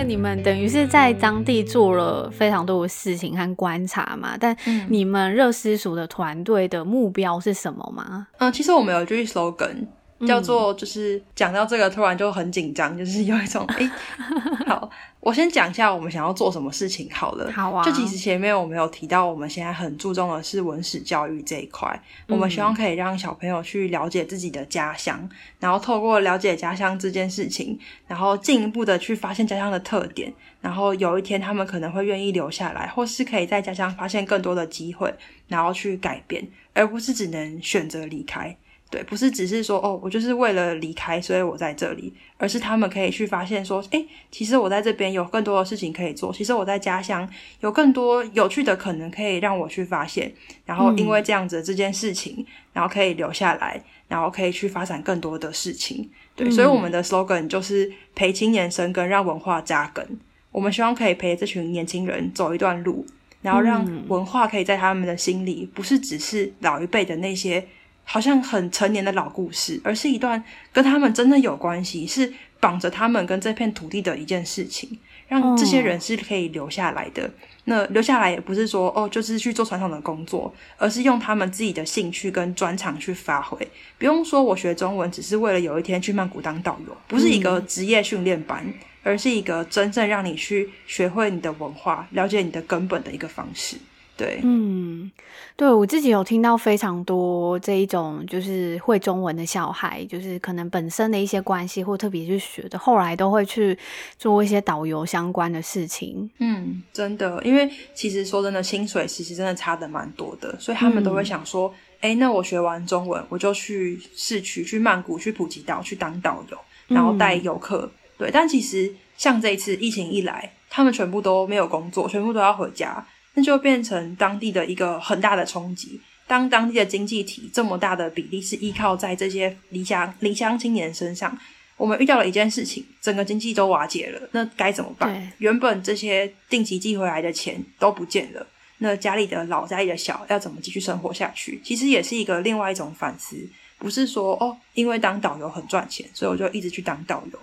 你们等于是在当地做了非常多的事情和观察嘛？但你们热私塾的团队的目标是什么吗？嗯，其实我们有句 slogan，叫做就是讲到这个突然就很紧张，就是有一种哎、欸，好，我先讲一下我们想要做什么事情好了。好啊。就其实前面我们有提到，我们现在很注重的是文史教育这一块，我们希望可以让小朋友去了解自己的家乡，然后透过了解家乡这件事情，然后进一步的去发现家乡的特点，然后有一天他们可能会愿意留下来，或是可以在家乡发现更多的机会，然后去改变，而不是只能选择离开。对，不是只是说哦，我就是为了离开，所以我在这里，而是他们可以去发现说，诶，其实我在这边有更多的事情可以做，其实我在家乡有更多有趣的可能可以让我去发现，然后因为这样子这件事情，嗯，然后可以留下来，然后可以去发展更多的事情。对，所以我们的 slogan 就是陪青年生根，让文化扎根。我们希望可以陪这群年轻人走一段路，然后让文化可以在他们的心里，不是只是老一辈的那些。好像很成年的老故事，而是一段跟他们真的有关系，是绑着他们跟这片土地的一件事情，让这些人是可以留下来的。那留下来也不是说哦，就是去做传统的工作，而是用他们自己的兴趣跟专长去发挥。不用说我学中文只是为了有一天去曼谷当导游，不是一个职业训练班，而是一个真正让你去学会你的文化、了解你的根本的一个方式。对，嗯，对，我自己有听到非常多这一种，就是会中文的小孩，就是可能本身的一些关系或特别去学的，后来都会去做一些导游相关的事情。嗯，真的，因为其实说真的，薪水其实真的差的蛮多的，所以他们都会想说，哎、嗯，那我学完中文，我就去市区、去曼谷、去普吉岛去当导游，然后带游客、嗯。对，但其实像这一次疫情一来，他们全部都没有工作，全部都要回家。那就变成当地的一个很大的冲击。当当地的经济体这么大的比例是依靠在这些离乡离乡青年身上，我们遇到了一件事情，整个经济都瓦解了。那该怎么办？原本这些定期寄回来的钱都不见了，那家里的老家里的小要怎么继续生活下去？其实也是一个另外一种反思，不是说哦，因为当导游很赚钱，所以我就一直去当导游。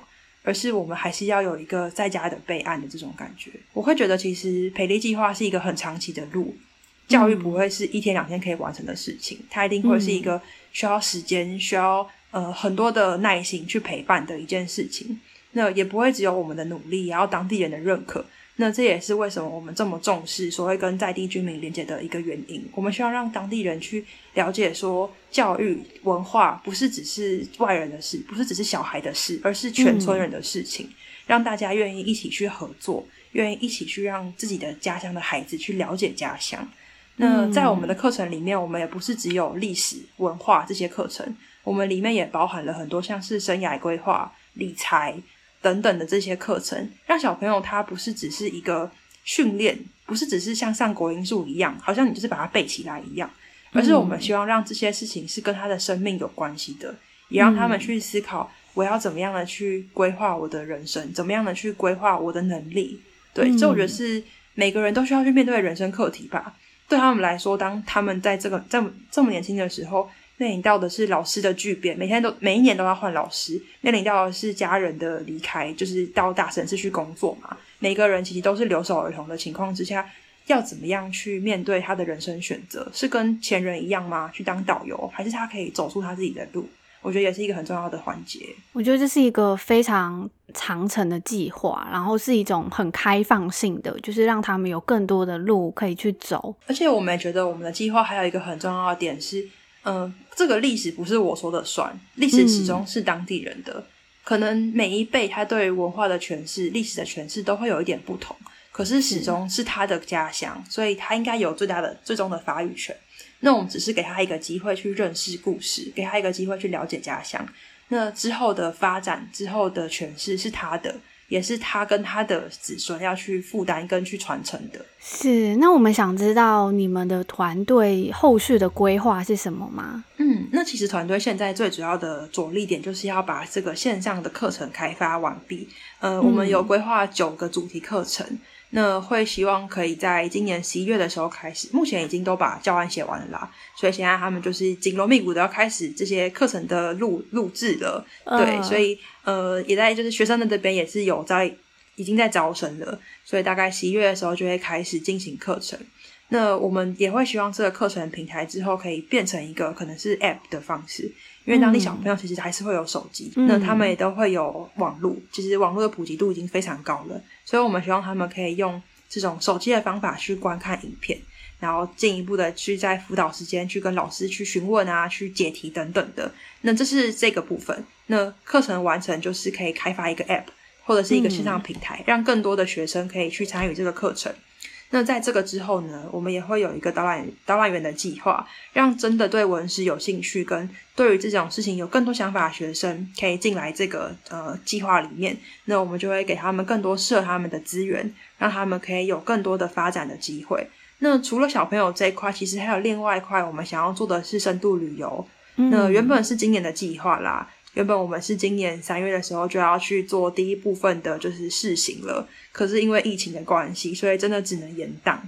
而是我们还是要有一个在家的备案的这种感觉。我会觉得，其实培力计划是一个很长期的路，教育不会是一天两天可以完成的事情，它一定会是一个需要时间、需要呃很多的耐心去陪伴的一件事情。那也不会只有我们的努力，然后当地人的认可。那这也是为什么我们这么重视所谓跟在地居民连接的一个原因。我们需要让当地人去了解，说教育文化不是只是外人的事，不是只是小孩的事，而是全村人的事情。嗯、让大家愿意一起去合作，愿意一起去让自己的家乡的孩子去了解家乡。那在我们的课程里面，我们也不是只有历史文化这些课程，我们里面也包含了很多像是生涯规划、理财。等等的这些课程，让小朋友他不是只是一个训练，不是只是像上国音数一样，好像你就是把它背起来一样，而是我们希望让这些事情是跟他的生命有关系的，也让他们去思考我要怎么样的去规划我的人生，怎么样的去规划我的能力。对，这我觉得是每个人都需要去面对的人生课题吧。对他们来说，当他们在这个这么这么年轻的时候。面临到的是老师的巨变，每天都每一年都要换老师；面临到的是家人的离开，就是到大城市去工作嘛。每个人其实都是留守儿童的情况之下，要怎么样去面对他的人生选择？是跟前人一样吗？去当导游，还是他可以走出他自己的路？我觉得也是一个很重要的环节。我觉得这是一个非常长程的计划，然后是一种很开放性的，就是让他们有更多的路可以去走。而且我们也觉得我们的计划还有一个很重要的点是。嗯，这个历史不是我说的算，历史始终是当地人的。嗯、可能每一辈他对文化的诠释、历史的诠释都会有一点不同，可是始终是他的家乡，所以他应该有最大的、最终的发语权。那我们只是给他一个机会去认识故事，给他一个机会去了解家乡。那之后的发展、之后的诠释是他的。也是他跟他的子孙要去负担跟去传承的。是，那我们想知道你们的团队后续的规划是什么吗？嗯，那其实团队现在最主要的着力点就是要把这个线上的课程开发完毕。呃，嗯、我们有规划九个主题课程。那会希望可以在今年十一月的时候开始，目前已经都把教案写完了啦，所以现在他们就是紧锣密鼓的要开始这些课程的录录制了。对，uh. 所以呃也在就是学生的这边也是有在已经在招生了，所以大概十一月的时候就会开始进行课程。那我们也会希望这个课程平台之后可以变成一个可能是 App 的方式，因为当地小朋友其实还是会有手机，嗯、那他们也都会有网络，其实网络的普及度已经非常高了，所以我们希望他们可以用这种手机的方法去观看影片，然后进一步的去在辅导时间去跟老师去询问啊，去解题等等的。那这是这个部分。那课程完成就是可以开发一个 App 或者是一个线上平台，嗯、让更多的学生可以去参与这个课程。那在这个之后呢，我们也会有一个导览导览员的计划，让真的对文史有兴趣跟对于这种事情有更多想法的学生可以进来这个呃计划里面。那我们就会给他们更多适合他们的资源，让他们可以有更多的发展的机会。那除了小朋友这一块，其实还有另外一块，我们想要做的是深度旅游。嗯、那原本是今年的计划啦。原本我们是今年三月的时候就要去做第一部分的，就是试行了。可是因为疫情的关系，所以真的只能延档。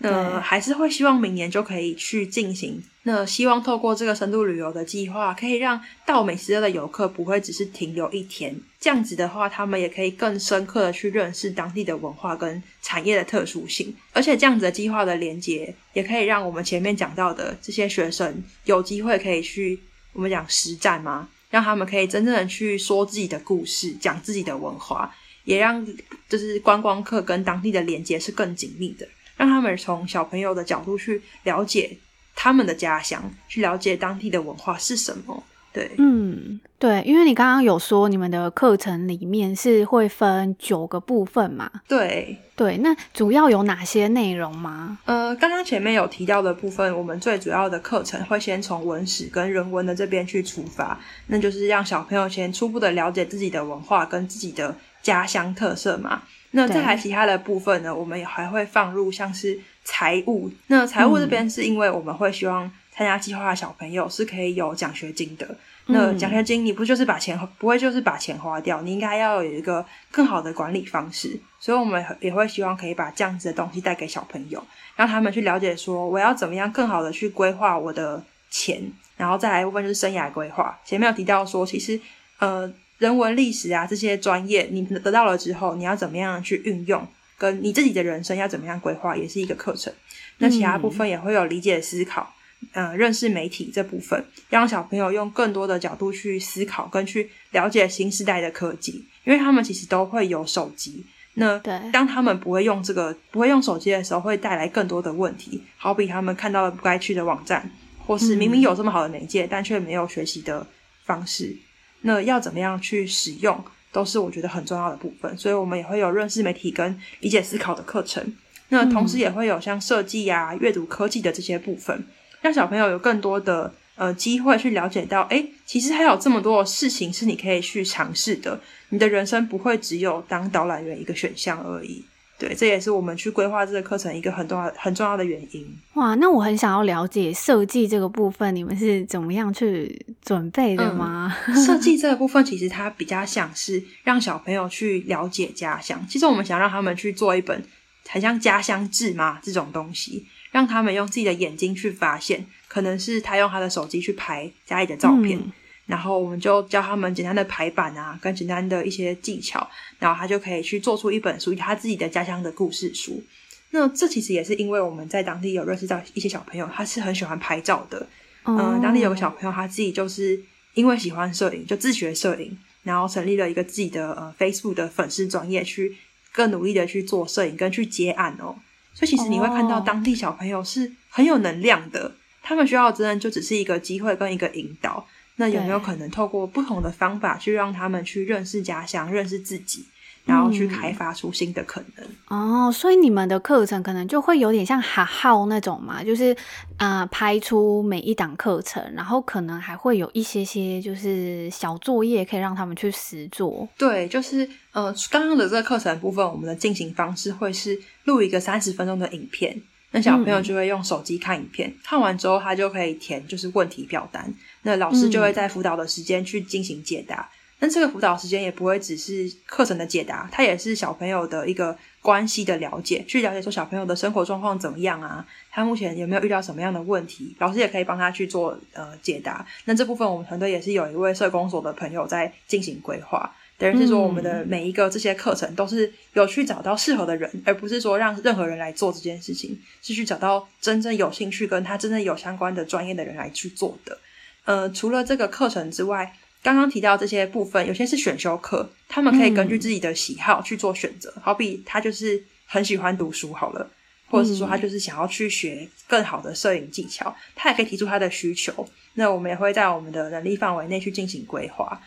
那还是会希望明年就可以去进行。那希望透过这个深度旅游的计划，可以让到美食乐的游客不会只是停留一天。这样子的话，他们也可以更深刻的去认识当地的文化跟产业的特殊性。而且这样子的计划的连接，也可以让我们前面讲到的这些学生有机会可以去我们讲实战吗？让他们可以真正的去说自己的故事，讲自己的文化，也让就是观光客跟当地的连接是更紧密的，让他们从小朋友的角度去了解他们的家乡，去了解当地的文化是什么。对，嗯，对，因为你刚刚有说你们的课程里面是会分九个部分嘛？对，对，那主要有哪些内容吗？呃，刚刚前面有提到的部分，我们最主要的课程会先从文史跟人文的这边去出发，那就是让小朋友先初步的了解自己的文化跟自己的家乡特色嘛。那再来其他的部分呢，我们也还会放入像是财务，那财务这边是因为我们会希望。参加计划的小朋友是可以有奖学金的。那奖学金你不就是把钱不会就是把钱花掉？你应该要有一个更好的管理方式。所以我们也会希望可以把这样子的东西带给小朋友，让他们去了解说我要怎么样更好的去规划我的钱。然后再来一部分就是生涯规划。前面有提到说，其实呃人文历史啊这些专业你得到了之后，你要怎么样去运用，跟你自己的人生要怎么样规划，也是一个课程。那其他部分也会有理解思考。呃，认识媒体这部分，让小朋友用更多的角度去思考，跟去了解新时代的科技，因为他们其实都会有手机。那当他们不会用这个，不会用手机的时候，会带来更多的问题。好比他们看到了不该去的网站，或是明明有这么好的媒介，嗯、但却没有学习的方式。那要怎么样去使用，都是我觉得很重要的部分。所以我们也会有认识媒体跟理解思考的课程。那同时也会有像设计啊、阅读科技的这些部分。让小朋友有更多的呃机会去了解到，诶，其实还有这么多的事情是你可以去尝试的。你的人生不会只有当导览员一个选项而已。对，这也是我们去规划这个课程一个很重要很重要的原因。哇，那我很想要了解设计这个部分，你们是怎么样去准备的吗？嗯，设计这个部分其实它比较像是让小朋友去了解家乡。其实我们想让他们去做一本很像家乡志嘛这种东西。让他们用自己的眼睛去发现，可能是他用他的手机去拍家里的照片，嗯、然后我们就教他们简单的排版啊，跟简单的一些技巧，然后他就可以去做出一本属于他自己的家乡的故事书。那这其实也是因为我们在当地有认识到一些小朋友，他是很喜欢拍照的。嗯、呃，当地有个小朋友，他自己就是因为喜欢摄影，就自学摄影，然后成立了一个自己的呃 Facebook 的粉丝专业，去更努力的去做摄影跟去接案哦。所以其实你会看到当地小朋友是很有能量的，他们需要真的就只是一个机会跟一个引导。那有没有可能透过不同的方法去让他们去认识家乡、认识自己？然后去开发出新的可能、嗯、哦，所以你们的课程可能就会有点像哈号那种嘛，就是啊、呃，拍出每一档课程，然后可能还会有一些些就是小作业可以让他们去实做。对，就是呃，刚刚的这个课程部分，我们的进行方式会是录一个三十分钟的影片，那小朋友就会用手机看影片，嗯、看完之后他就可以填就是问题表单，那老师就会在辅导的时间去进行解答。嗯但这个辅导时间也不会只是课程的解答，它也是小朋友的一个关系的了解，去了解说小朋友的生活状况怎么样啊，他目前有没有遇到什么样的问题，老师也可以帮他去做呃解答。那这部分我们团队也是有一位社工所的朋友在进行规划，等于是说我们的每一个这些课程都是有去找到适合的人，而不是说让任何人来做这件事情，是去找到真正有兴趣跟他真正有相关的专业的人来去做的。呃，除了这个课程之外，刚刚提到这些部分，有些是选修课，他们可以根据自己的喜好去做选择。嗯、好比他就是很喜欢读书，好了，或者是说他就是想要去学更好的摄影技巧，他也可以提出他的需求。那我们也会在我们的能力范围内去进行规划。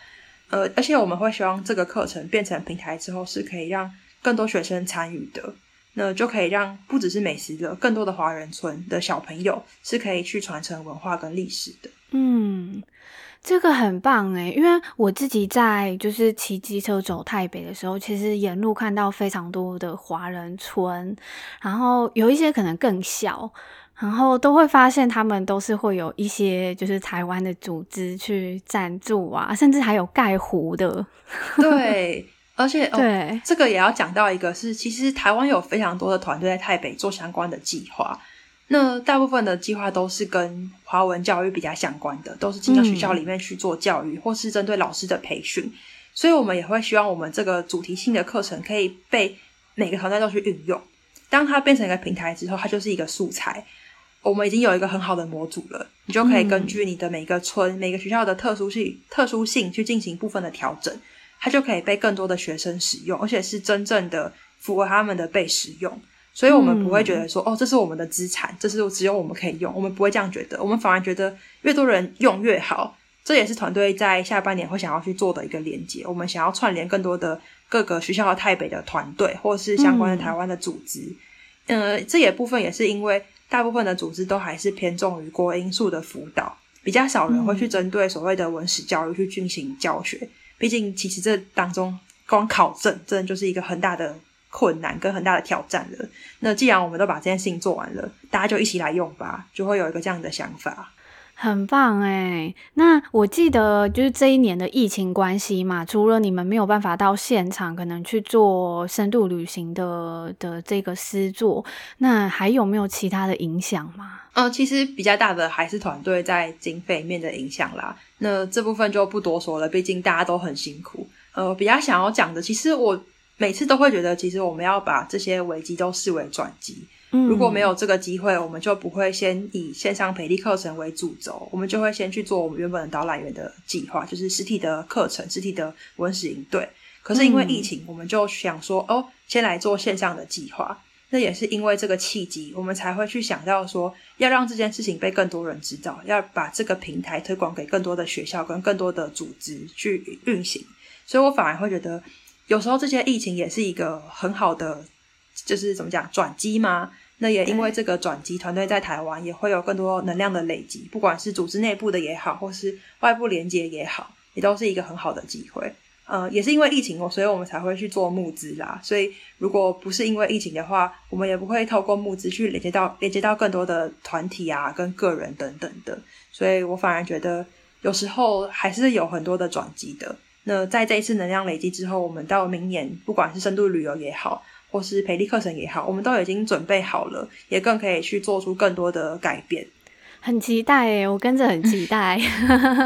呃，而且我们会希望这个课程变成平台之后，是可以让更多学生参与的。那就可以让不只是美食的，更多的华人村的小朋友是可以去传承文化跟历史的。嗯，这个很棒诶，因为我自己在就是骑机车走台北的时候，其实沿路看到非常多的华人村，然后有一些可能更小，然后都会发现他们都是会有一些就是台湾的组织去赞助啊，甚至还有盖湖的。对。而且，对、哦，这个也要讲到一个是，其实台湾有非常多的团队在台北做相关的计划。那大部分的计划都是跟华文教育比较相关的，都是进到学校里面去做教育，嗯、或是针对老师的培训。所以，我们也会希望我们这个主题性的课程可以被每个团队都去运用。当它变成一个平台之后，它就是一个素材。我们已经有一个很好的模组了，你就可以根据你的每个村、嗯、每个学校的特殊性、特殊性去进行部分的调整。它就可以被更多的学生使用，而且是真正的符合他们的被使用，所以我们不会觉得说，嗯、哦，这是我们的资产，这是只有我们可以用，我们不会这样觉得，我们反而觉得越多人用越好。这也是团队在下半年会想要去做的一个连接，我们想要串联更多的各个学校和台北的团队，或是相关的台湾的组织。嗯，呃，这也部分也是因为大部分的组织都还是偏重于国因素的辅导，比较少人会去针对所谓的文史教育去进行教学。毕竟，其实这当中光考证，真的就是一个很大的困难跟很大的挑战了。那既然我们都把这件事情做完了，大家就一起来用吧，就会有一个这样的想法。很棒诶。那我记得就是这一年的疫情关系嘛，除了你们没有办法到现场，可能去做深度旅行的的这个诗作，那还有没有其他的影响吗？呃，其实比较大的还是团队在经费面的影响啦。那这部分就不多说了，毕竟大家都很辛苦。呃，比较想要讲的，其实我每次都会觉得，其实我们要把这些危机都视为转机。嗯，如果没有这个机会，我们就不会先以线上培力课程为主轴，我们就会先去做我们原本的导览员的计划，就是实体的课程、实体的文史营队。可是因为疫情，我们就想说，哦，先来做线上的计划。那也是因为这个契机，我们才会去想到说，要让这件事情被更多人知道，要把这个平台推广给更多的学校跟更多的组织去运行。所以我反而会觉得，有时候这些疫情也是一个很好的，就是怎么讲转机吗？那也因为这个转机，团队在台湾也会有更多能量的累积，不管是组织内部的也好，或是外部连接也好，也都是一个很好的机会。呃，也是因为疫情哦，所以我们才会去做募资啦。所以如果不是因为疫情的话，我们也不会透过募资去连接到连接到更多的团体啊、跟个人等等的。所以我反而觉得有时候还是有很多的转机的。那在这一次能量累积之后，我们到明年不管是深度旅游也好，或是培力课程也好，我们都已经准备好了，也更可以去做出更多的改变。很期待耶，我跟着很期待，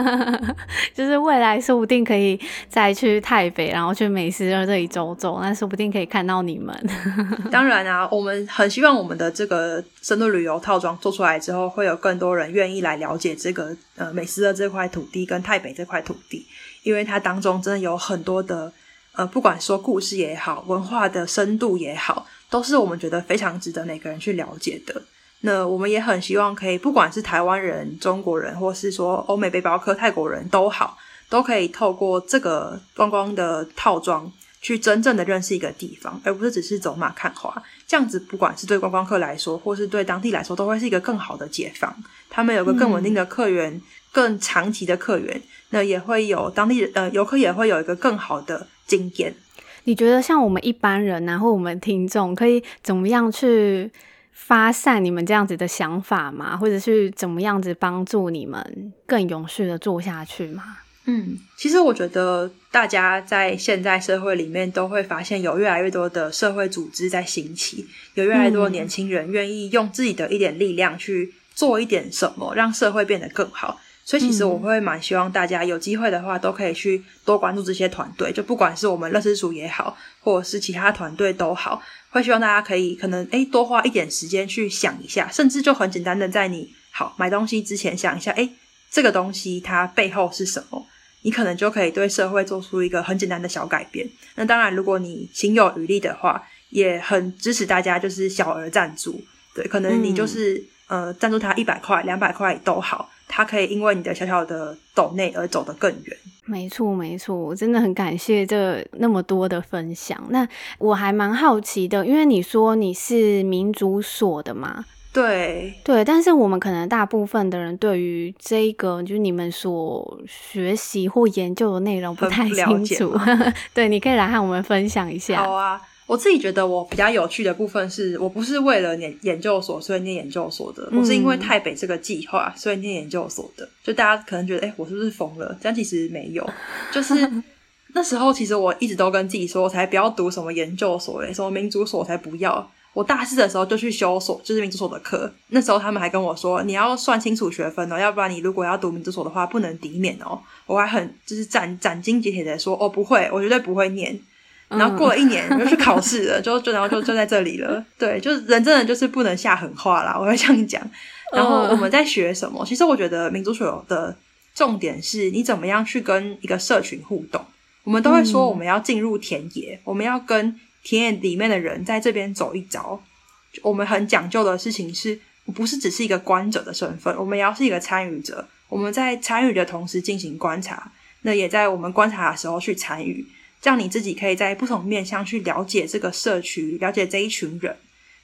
就是未来说不定可以再去泰北，然后去美食的这里走走，那说不定可以看到你们。当然啊，我们很希望我们的这个深度旅游套装做出来之后，会有更多人愿意来了解这个呃美食的这块土地跟泰北这块土地，因为它当中真的有很多的呃，不管说故事也好，文化的深度也好，都是我们觉得非常值得每个人去了解的。那我们也很希望可以，不管是台湾人、中国人，或是说欧美背包客、泰国人都好，都可以透过这个观光的套装，去真正的认识一个地方，而不是只是走马看花。这样子，不管是对观光客来说，或是对当地来说，都会是一个更好的解放。他们有个更稳定的客源，嗯、更长期的客源，那也会有当地呃游客也会有一个更好的经验。你觉得像我们一般人，然后我们听众可以怎么样去？发散你们这样子的想法吗？或者是怎么样子帮助你们更永续的做下去吗？嗯，其实我觉得大家在现在社会里面都会发现，有越来越多的社会组织在兴起，有越来越多的年轻人愿意用自己的一点力量去做一点什么，让社会变得更好。所以，其实我会蛮希望大家有机会的话，都可以去多关注这些团队，就不管是我们乐吃族也好，或者是其他团队都好。会希望大家可以可能诶多花一点时间去想一下，甚至就很简单的在你好买东西之前想一下，诶这个东西它背后是什么，你可能就可以对社会做出一个很简单的小改变。那当然，如果你心有余力的话，也很支持大家就是小额赞助，对，可能你就是、嗯、呃赞助他一百块、两百块都好，他可以因为你的小小的抖内而走得更远。没错，没错，我真的很感谢这那么多的分享。那我还蛮好奇的，因为你说你是民族所的嘛？对对，但是我们可能大部分的人对于这个就是你们所学习或研究的内容不太清楚。对，你可以来和我们分享一下。好啊，我自己觉得我比较有趣的部分是我不是为了念研究所所以念研究所的，嗯、我是因为台北这个计划所以念研究所的。就大家可能觉得，哎，我是不是疯了？但其实没有，就是 那时候其实我一直都跟自己说，我才不要读什么研究所嘞，什么民族所才不要。我大四的时候就去修所，就是民族所的课。那时候他们还跟我说，你要算清楚学分哦，要不然你如果要读民族所的话，不能抵免哦。我还很就是斩斩钉截铁的说，哦，不会，我绝对不会念。然后过了一年，我就去考试了，就就然后就就在这里了。对，就是人真的就是不能下狠话啦，我会这样讲。然后我们在学什么？其实我觉得民族所的重点是你怎么样去跟一个社群互动。我们都会说，我们要进入田野，我们要跟。田野里面的人在这边走一遭，我们很讲究的事情是，不是只是一个观者的身份，我们也要是一个参与者。我们在参与的同时进行观察，那也在我们观察的时候去参与，这样你自己可以在不同面向去了解这个社区，了解这一群人。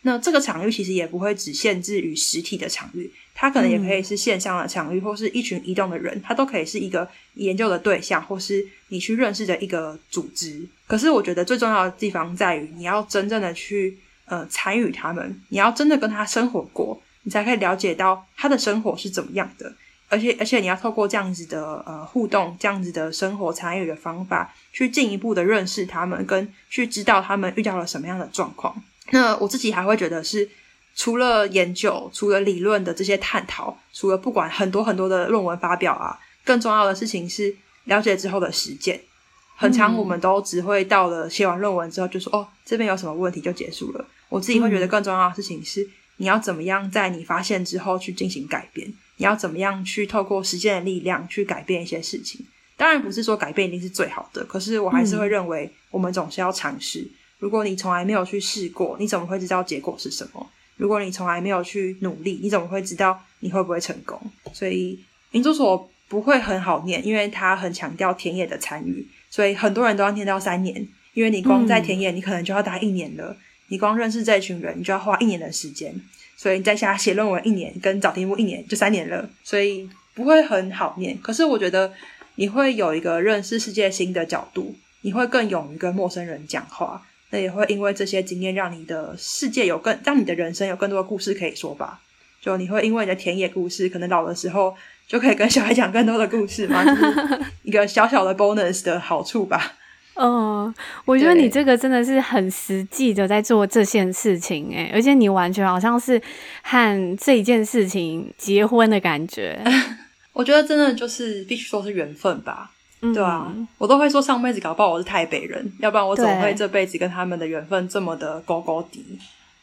那这个场域其实也不会只限制于实体的场域，它可能也可以是线上的场域，或是一群移动的人，它都可以是一个研究的对象，或是你去认识的一个组织。可是我觉得最重要的地方在于，你要真正的去呃参与他们，你要真的跟他生活过，你才可以了解到他的生活是怎么样的。而且而且你要透过这样子的呃互动，这样子的生活参与的方法，去进一步的认识他们，跟去知道他们遇到了什么样的状况。那我自己还会觉得是，除了研究，除了理论的这些探讨，除了不管很多很多的论文发表啊，更重要的事情是了解之后的实践。很长我们都只会到了写完论文之后就说，哦，这边有什么问题就结束了。我自己会觉得更重要的事情是，你要怎么样在你发现之后去进行改变，你要怎么样去透过实践的力量去改变一些事情。当然不是说改变一定是最好的，可是我还是会认为我们总是要尝试。如果你从来没有去试过，你怎么会知道结果是什么？如果你从来没有去努力，你怎么会知道你会不会成功？所以民族所不会很好念，因为它很强调田野的参与，所以很多人都要念到三年。因为你光在田野，你可能就要待一年了。嗯、你光认识这一群人，你就要花一年的时间。所以你在下写论文一年，跟找题目一年，就三年了。所以不会很好念。可是我觉得你会有一个认识世界新的角度，你会更勇于跟陌生人讲话。那也会因为这些经验，让你的世界有更，让你的人生有更多的故事可以说吧。就你会因为你的田野故事，可能老的时候就可以跟小孩讲更多的故事嘛，就是一个小小的 bonus 的好处吧。嗯，我觉得你这个真的是很实际的在做这件事情诶，而且你完全好像是和这一件事情结婚的感觉。我觉得真的就是必须说是缘分吧。对啊，我都会说上辈子搞不好我是台北人，要不然我怎么会这辈子跟他们的缘分这么的高高低？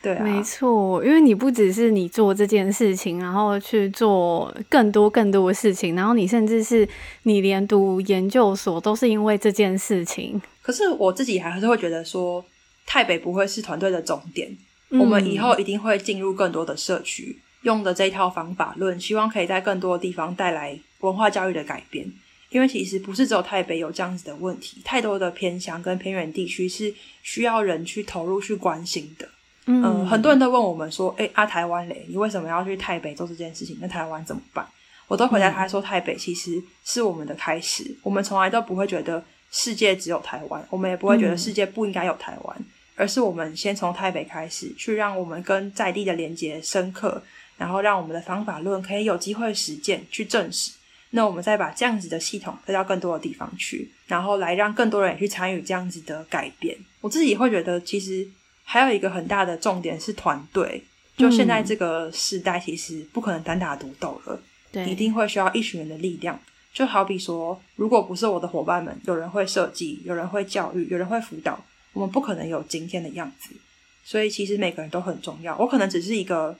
对啊，没错，因为你不只是你做这件事情，然后去做更多更多的事情，然后你甚至是你连读研究所都是因为这件事情。可是我自己还是会觉得说，台北不会是团队的终点，嗯，我们以后一定会进入更多的社区，用的这一套方法论，希望可以在更多的地方带来文化教育的改变。因为其实不是只有台北有这样子的问题，太多的偏乡跟偏远地区是需要人去投入去关心的。嗯、呃，很多人都问我们说：“诶，啊台湾嘞，你为什么要去台北做这件事情？那台湾怎么办？”我都回答他说：“台北其实是我们的开始，我们从来都不会觉得世界只有台湾，我们也不会觉得世界不应该有台湾，嗯、而是我们先从台北开始，去让我们跟在地的连接深刻，然后让我们的方法论可以有机会实践去证实。”那我们再把这样子的系统带到更多的地方去，然后来让更多人也去参与这样子的改变。我自己会觉得，其实还有一个很大的重点是团队。就现在这个时代，其实不可能单打独斗了，对，一定会需要一群人的力量。就好比说，如果不是我的伙伴们，有人会设计，有人会教育，有人会辅导，我们不可能有今天的样子。所以，其实每个人都很重要。我可能只是一个，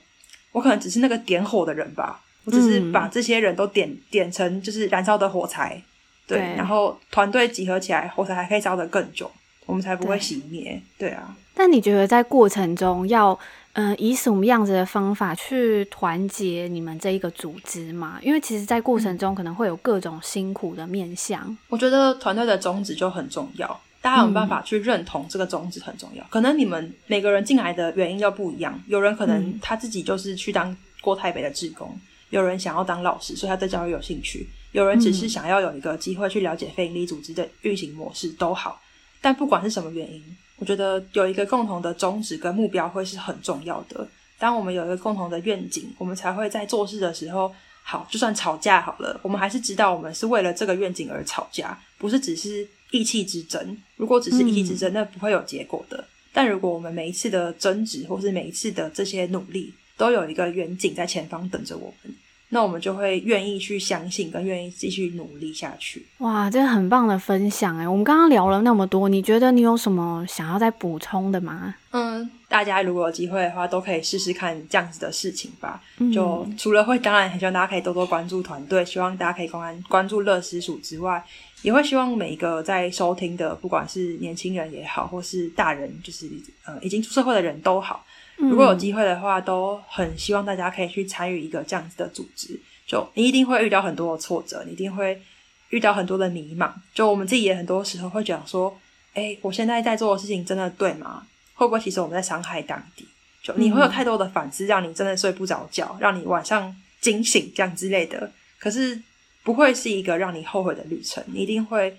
我可能只是那个点火的人吧。我只是把这些人都点点成就是燃烧的火柴，对，对然后团队集合起来，火柴还可以烧得更久，我们才不会熄灭。对，对啊。但你觉得在过程中要嗯、呃、以什么样子的方法去团结你们这一个组织吗？因为其实，在过程中可能会有各种辛苦的面向。我觉得团队的宗旨就很重要。大家有办法去认同这个宗旨很重要。嗯、可能你们每个人进来的原因又不一样，有人可能他自己就是去当过台北的志工，嗯、有人想要当老师，所以他对教育有兴趣，有人只是想要有一个机会去了解非营利组织的运行模式都好。但不管是什么原因，我觉得有一个共同的宗旨跟目标会是很重要的。当我们有一个共同的愿景，我们才会在做事的时候，好，就算吵架好了，我们还是知道我们是为了这个愿景而吵架，不是只是。意气之争，如果只是意气之争，嗯、那不会有结果的。但如果我们每一次的争执，或是每一次的这些努力，都有一个远景在前方等着我们，那我们就会愿意去相信，跟愿意继续努力下去。哇，这个很棒的分享哎！我们刚刚聊了那么多，你觉得你有什么想要再补充的吗？嗯，大家如果有机会的话，都可以试试看这样子的事情吧。嗯、就除了会，当然很希望大家可以多多关注团队，希望大家可以关关注乐师署之外。也会希望每一个在收听的，不管是年轻人也好，或是大人，就是呃已经出社会的人都好，如果有机会的话，都很希望大家可以去参与一个这样子的组织。就你一定会遇到很多的挫折，你一定会遇到很多的迷茫。就我们自己也很多时候会讲说，哎，我现在在做的事情真的对吗？会不会其实我们在伤害当地？就你会有太多的反思，让你真的睡不着觉，让你晚上惊醒这样之类的。可是。不会是一个让你后悔的旅程，你一定会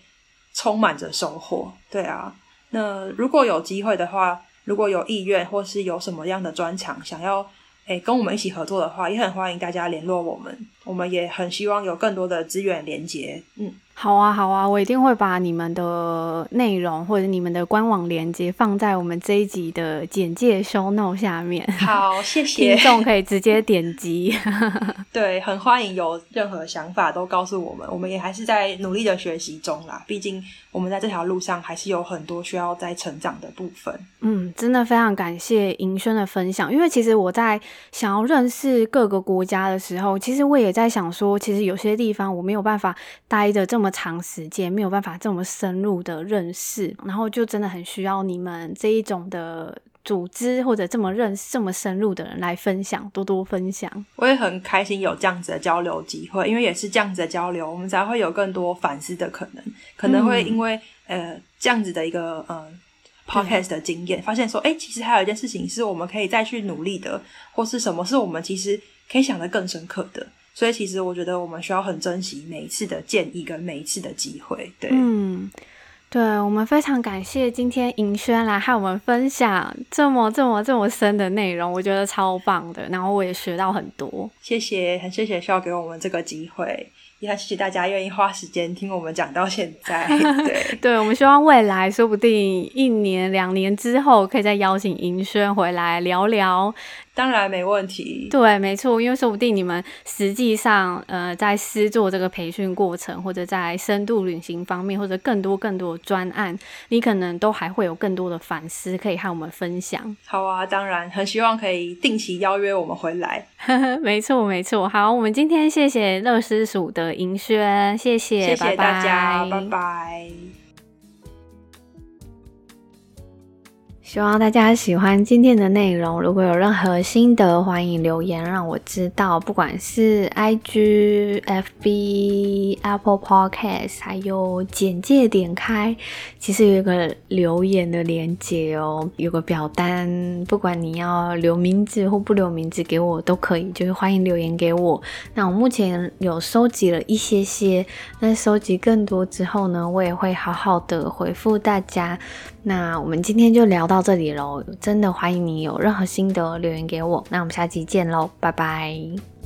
充满着收获。对啊，那如果有机会的话，如果有意愿或是有什么样的专长想要诶跟我们一起合作的话，也很欢迎大家联络我们。我们也很希望有更多的资源连接。嗯。好啊，好啊，我一定会把你们的内容或者你们的官网链接放在我们这一集的简介 show note 下面。好，谢谢。听众可以直接点击。对，很欢迎有任何想法都告诉我们，我们也还是在努力的学习中啦。毕竟我们在这条路上还是有很多需要在成长的部分。嗯，真的非常感谢银轩的分享，因为其实我在想要认识各个国家的时候，其实我也在想说，其实有些地方我没有办法待的这么长时间没有办法这么深入的认识，然后就真的很需要你们这一种的组织或者这么认识这么深入的人来分享，多多分享。我也很开心有这样子的交流机会，因为也是这样子的交流，我们才会有更多反思的可能。可能会因为、嗯、呃这样子的一个呃 podcast 的经验，发现说，哎，其实还有一件事情是我们可以再去努力的，或是什么是我们其实可以想得更深刻的。所以，其实我觉得我们需要很珍惜每一次的建议跟每一次的机会。对，嗯，对，我们非常感谢今天银轩来和我们分享这么这么这么深的内容，我觉得超棒的。然后我也学到很多，谢谢，很谢谢需要给我们这个机会，也很谢谢大家愿意花时间听我们讲到现在。对，对，我们希望未来说不定一年两年之后，可以再邀请银轩回来聊聊。当然没问题。对，没错，因为说不定你们实际上，呃，在师做这个培训过程，或者在深度旅行方面，或者更多更多的专案，你可能都还会有更多的反思可以和我们分享。好啊，当然，很希望可以定期邀约我们回来。没错，没错。好，我们今天谢谢乐师署的银轩，谢谢，谢谢大家，拜拜。拜拜。希望大家喜欢今天的内容。如果有任何心得，欢迎留言让我知道。不管是 IG、FB、Apple Podcast，还有简介点开，其实有一个留言的连接哦，有个表单，不管你要留名字或不留名字给我都可以，就是欢迎留言给我。那我目前有收集了一些些，那收集更多之后呢，我也会好好的回复大家。那我们今天就聊到这里喽，真的欢迎你有任何心得留言给我，那我们下期见喽，拜拜。